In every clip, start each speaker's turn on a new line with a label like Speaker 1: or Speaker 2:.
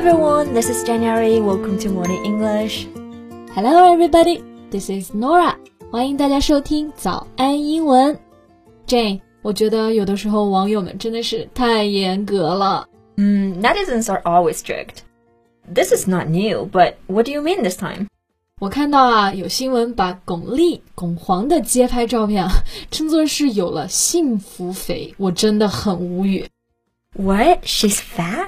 Speaker 1: everyone, this is January. Welcome to Morning English.
Speaker 2: Hello everybody, this is Nora. 欢迎大家收听早安英文。Jane，我觉得有的时候网友们真的是太严格了。
Speaker 1: Mm, netizens are always strict. This is not new, but what do you mean this time?
Speaker 2: 我看到啊，有新闻把巩俐、巩皇的街拍照片啊，称作是有了幸福肥，我真的很无语。
Speaker 1: What? She's fat?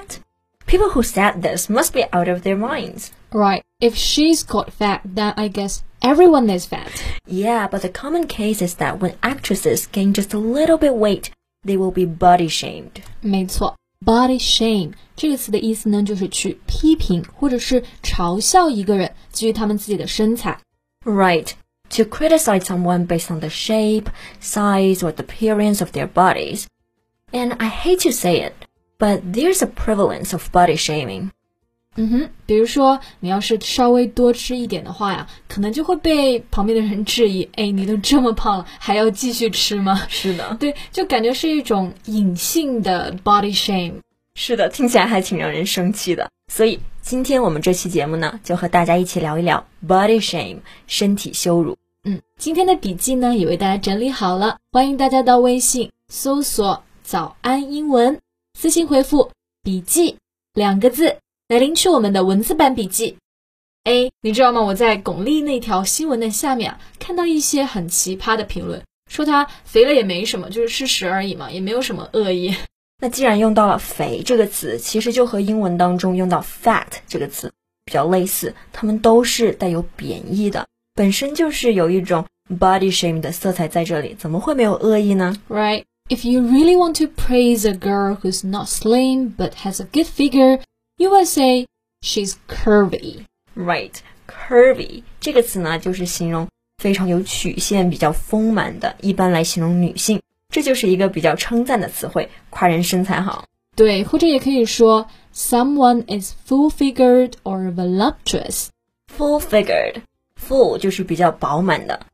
Speaker 1: People who said this must be out of their minds.
Speaker 2: Right. If she's got fat, then I guess everyone is fat.
Speaker 1: Yeah, but the common case is that when actresses gain just a little bit weight, they will be body shamed.
Speaker 2: 没错，body shame 这个词的意思呢，就是去批评或者是嘲笑一个人基于他们自己的身材。
Speaker 1: Right. To criticize someone based on the shape, size, or the appearance of their bodies. And I hate to say it, but there's a prevalence of body shaming.
Speaker 2: 嗯哼，比如说你要是稍微多吃一点的话呀，可能就会被旁边的人质疑，哎，你都这么胖了，还要继续吃吗？
Speaker 1: 是的，
Speaker 2: 对，就感觉是一种隐性的 body shame。
Speaker 1: 是的，听起来还挺让人生气的。所以今天我们这期节目呢，就和大家一起聊一聊 body shame 身体羞辱。
Speaker 2: 嗯，今天的笔记呢也为大家整理好了，欢迎大家到微信搜索“早安英文”，私信回复“笔记”两个字来领取我们的文字版笔记。哎，你知道吗？我在巩俐那条新闻的下面啊，看到一些很奇葩的评论，说她肥了也没什么，就是事实而已嘛，也没有什么恶意。
Speaker 1: 那既然用到了“肥”这个词，其实就和英文当中用到 “fat” 这个词比较类似，它们都是带有贬义的，本身就是有一种 body shame 的色彩在这里，怎么会没有恶意呢
Speaker 2: ？Right? If you really want to praise a girl who's not slim but has a good figure, you will say she's curvy.
Speaker 1: Right, curvy 这个词呢，就是形容非常有曲线、比较丰满的，一般来形容女性，这就是一个比较称赞的词汇，夸人身材好。
Speaker 2: 对，或者也可以说 someone is full-figured or voluptuous.
Speaker 1: Full figured, full 就是比较饱满的，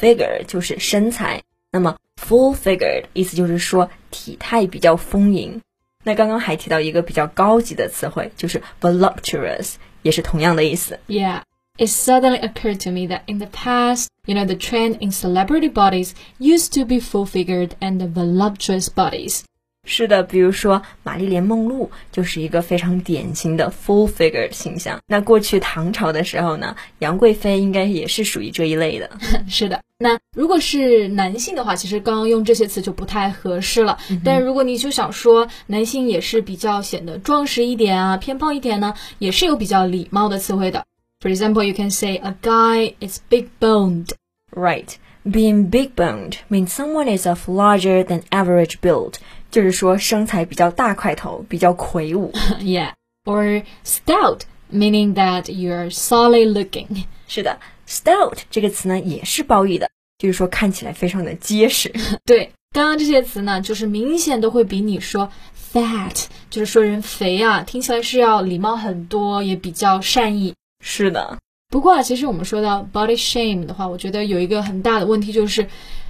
Speaker 1: figure 就是身材。 那么 full figured 意思就是说体态比较丰盈。那刚刚还提到一个比较高级的词汇，就是 voluptuous，也是同样的意思。
Speaker 2: Yeah. It suddenly occurred to me that in the past, you know, the trend in celebrity bodies used to be full-figured and voluptuous bodies.
Speaker 1: 是的，比如说玛丽莲梦露就是一个非常典型的 full figure 形象。那过去唐朝的时候呢，杨贵妃应该也是属于这一类的。
Speaker 2: 是的，那如果是男性的话，其实刚刚用这些词就不太合适了。但如果你就想说男性也是比较显得壮实一点啊，偏胖一点呢，也是有比较礼貌的词汇的。For example, you can say a guy is big boned.
Speaker 1: Right. Being big boned means someone is of larger than average build，就是说身材比较大块头，比较魁梧。
Speaker 2: yeah. Or stout, meaning that you're solid looking.
Speaker 1: 是的，stout 这个词呢也是褒义的，就是说看起来非常的结实。
Speaker 2: 对，刚刚这些词呢，就是明显都会比你说 fat，就是说人肥啊，听起来是要礼貌很多，也比较善意。
Speaker 1: 是的，
Speaker 2: 不过啊，其实我们说到 body shame 的话，我觉得有一个很大的问题就是，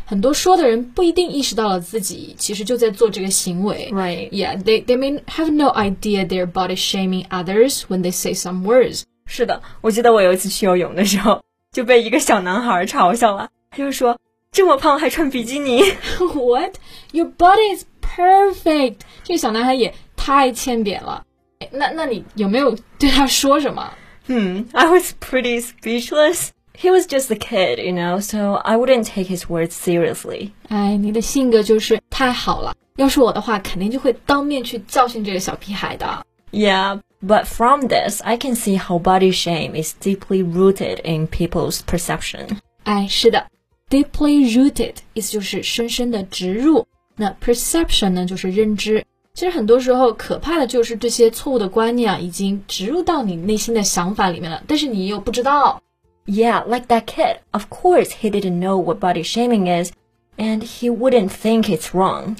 Speaker 2: 很多说的人不一定意识到了自己其实就在做这个行为。
Speaker 1: Right.
Speaker 2: Yeah, they they may have no idea they're body shaming others when they say some words.
Speaker 1: 是的，我记得我有一次去游泳的时候，就被一个小男孩嘲笑了，他就说这么胖还穿比基尼。
Speaker 2: What? Your body is perfect. 这个小男孩也太欠扁了。那那你有没有对他说什么
Speaker 1: ？Hmm, I was pretty speechless. He was just a kid, you know, so I wouldn't take his words seriously.
Speaker 2: 哎，你的性格就是太好了。要是我的话，肯定就会当面去教训这个小屁孩的。
Speaker 1: Yeah, but from this, I can see how body shame is deeply rooted in people's perception.
Speaker 2: 哎，是的，deeply rooted 意思就是深深的植入。那 perception 呢，就是认知。其实很多时候，可怕的就是这些错误的观念啊，已经植入到你内心的想法里面了，但是你又不知道。
Speaker 1: Yeah, like that kid. Of course, he didn't know what body shaming is, and he wouldn't think it's wrong.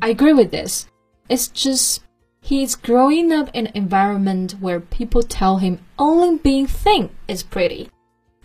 Speaker 2: I agree with this. It's just he's growing up in an environment where people tell him only being thin is pretty.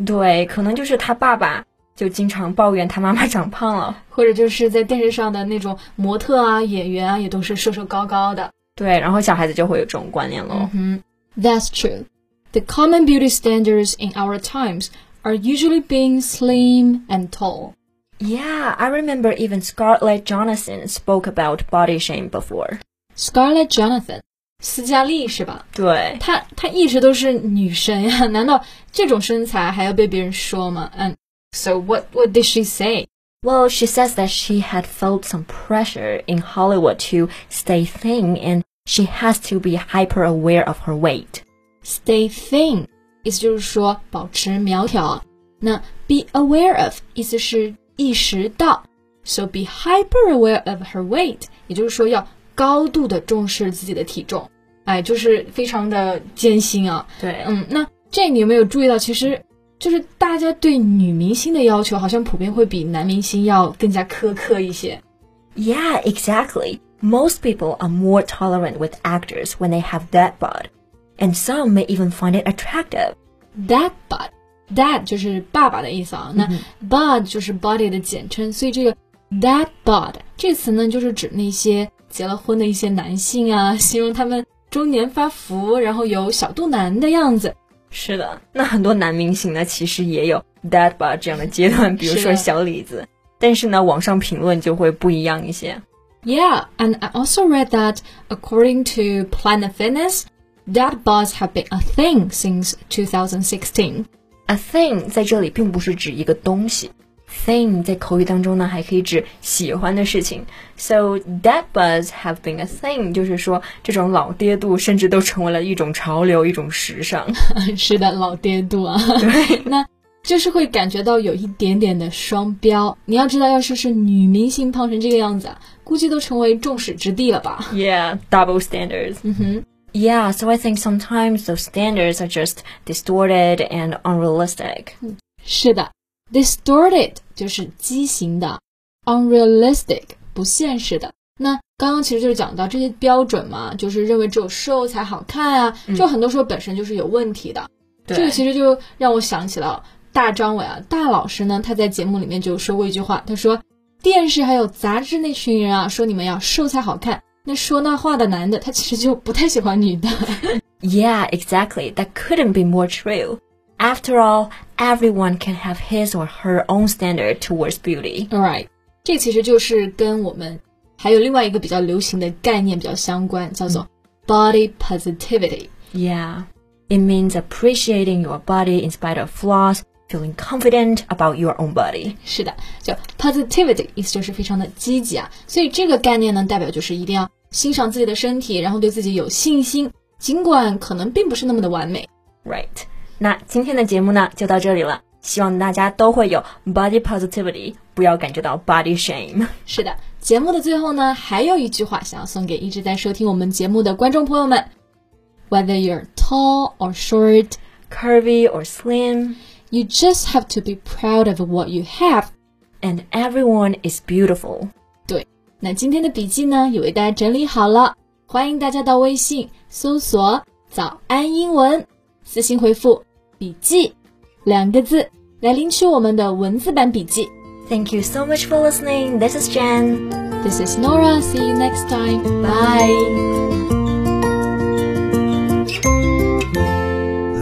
Speaker 1: 对，可能就是他爸爸就经常抱怨他妈妈长胖了。
Speaker 2: 或者就是在电视上的那种模特啊、演员啊，也都是瘦瘦高高的。
Speaker 1: 对，然后小孩子就会有这种观念喽。
Speaker 2: 嗯哼， That's true. The common beauty standards in our times are usually being slim and tall.
Speaker 1: Yeah, I remember even Scarlett Johansson spoke about body shame before.
Speaker 2: Scarlett Johansson，斯嘉丽是吧？
Speaker 1: 对，
Speaker 2: 她她一直都是女神呀，难道这种身材还要被别人说吗？And so what what did she say?
Speaker 1: Well, she says that she had felt some pressure in Hollywood to stay thin and she has to be hyper aware of her weight.
Speaker 2: Stay thin，意思就是说保持苗条啊。那 be aware of 意思是意识到，so be hyper aware of her weight，也就是说要高度的重视自己的体重。哎，就是非常的艰辛啊。
Speaker 1: 对，
Speaker 2: 嗯，那这你有没有注意到，其实就是大家对女明星的要求好像普遍会比男明星要更加苛刻一些。
Speaker 1: Yeah, exactly. Most people are more tolerant with actors when they have dad bod and some may even find it attractive.
Speaker 2: Dad bod dad 就是爸爸的意思啊，那 bod 就是 body 的简称，所以这个 dad bod 这词呢，就是指那些结了婚的一些男性啊，形容他们中年发福，然后有小肚腩的样子。
Speaker 1: 是的，那很多男明星呢，其实也有 dad bod 这样的阶段，比如说小李子，但是呢，网上评论就会不一样一些。
Speaker 2: Yeah, and I also read that according to Planet Fitness. That bods have been a thing since 2016.
Speaker 1: A thing 在这里并不是指一个东西，thing 在口语当中呢，还可以指喜欢的事情。So that buzz have been a thing，就是说这种老爹度甚至都成为了一种潮流，一种时尚。
Speaker 2: 是的，老爹度啊。对，那就是会感觉到有一点点的双标。你要知道，要是是女明星胖成这个样子啊，估计都成为众矢之的了吧
Speaker 1: ？Yeah, double standards.
Speaker 2: 嗯哼，
Speaker 1: Yeah, so I think sometimes those standards are just distorted and unrealistic.
Speaker 2: 是的，distorted 就是畸形的，unrealistic 不现实的。那刚刚其实就是讲到这些标准嘛，就是认为只有瘦才好看啊，就很多时候本身就是有问题的。
Speaker 1: 对
Speaker 2: 这个其实就让我想起了大张伟啊，大老师呢，他在节目里面就说过一句话，他说电视还有杂志那群人啊，说你们要瘦才好看。那说那话的男的，他其实就不太喜欢女的。
Speaker 1: Yeah, exactly. That couldn't be more true. After all, everyone can have his or her own standard towards beauty.
Speaker 2: Alright，这其实就是跟我们还有另外一个比较流行的概念比较相关，叫做 body positivity。
Speaker 1: Yeah. It means appreciating your body in spite of flaws, feeling confident about your own body.
Speaker 2: 是的，就 positivity 意思就是非常的积极啊，所以这个概念呢，代表就是一定要欣赏自己的身体，然后对自己有信心，尽管可能并不是那么的完美。
Speaker 1: Right. 那今天的节目呢，就到这里了。希望大家都会有 body positivity，不要感觉到 body shame。
Speaker 2: 是的，节目的最后呢，还有一句话想要送给一直在收听我们节目的观众朋友们：Whether you're tall or short,
Speaker 1: Curvy or slim,
Speaker 2: you just have to be proud of what you have.
Speaker 1: and everyone is beautiful.
Speaker 2: 对，那今天的笔记呢，也为大家整理好了，欢迎大家到微信搜索“早安英文”，私信回复“笔记”两个字来领取我们的文字版笔记。
Speaker 1: Thank you so much for listening. This is Jen.
Speaker 2: This is Nora. See you next time. Bye.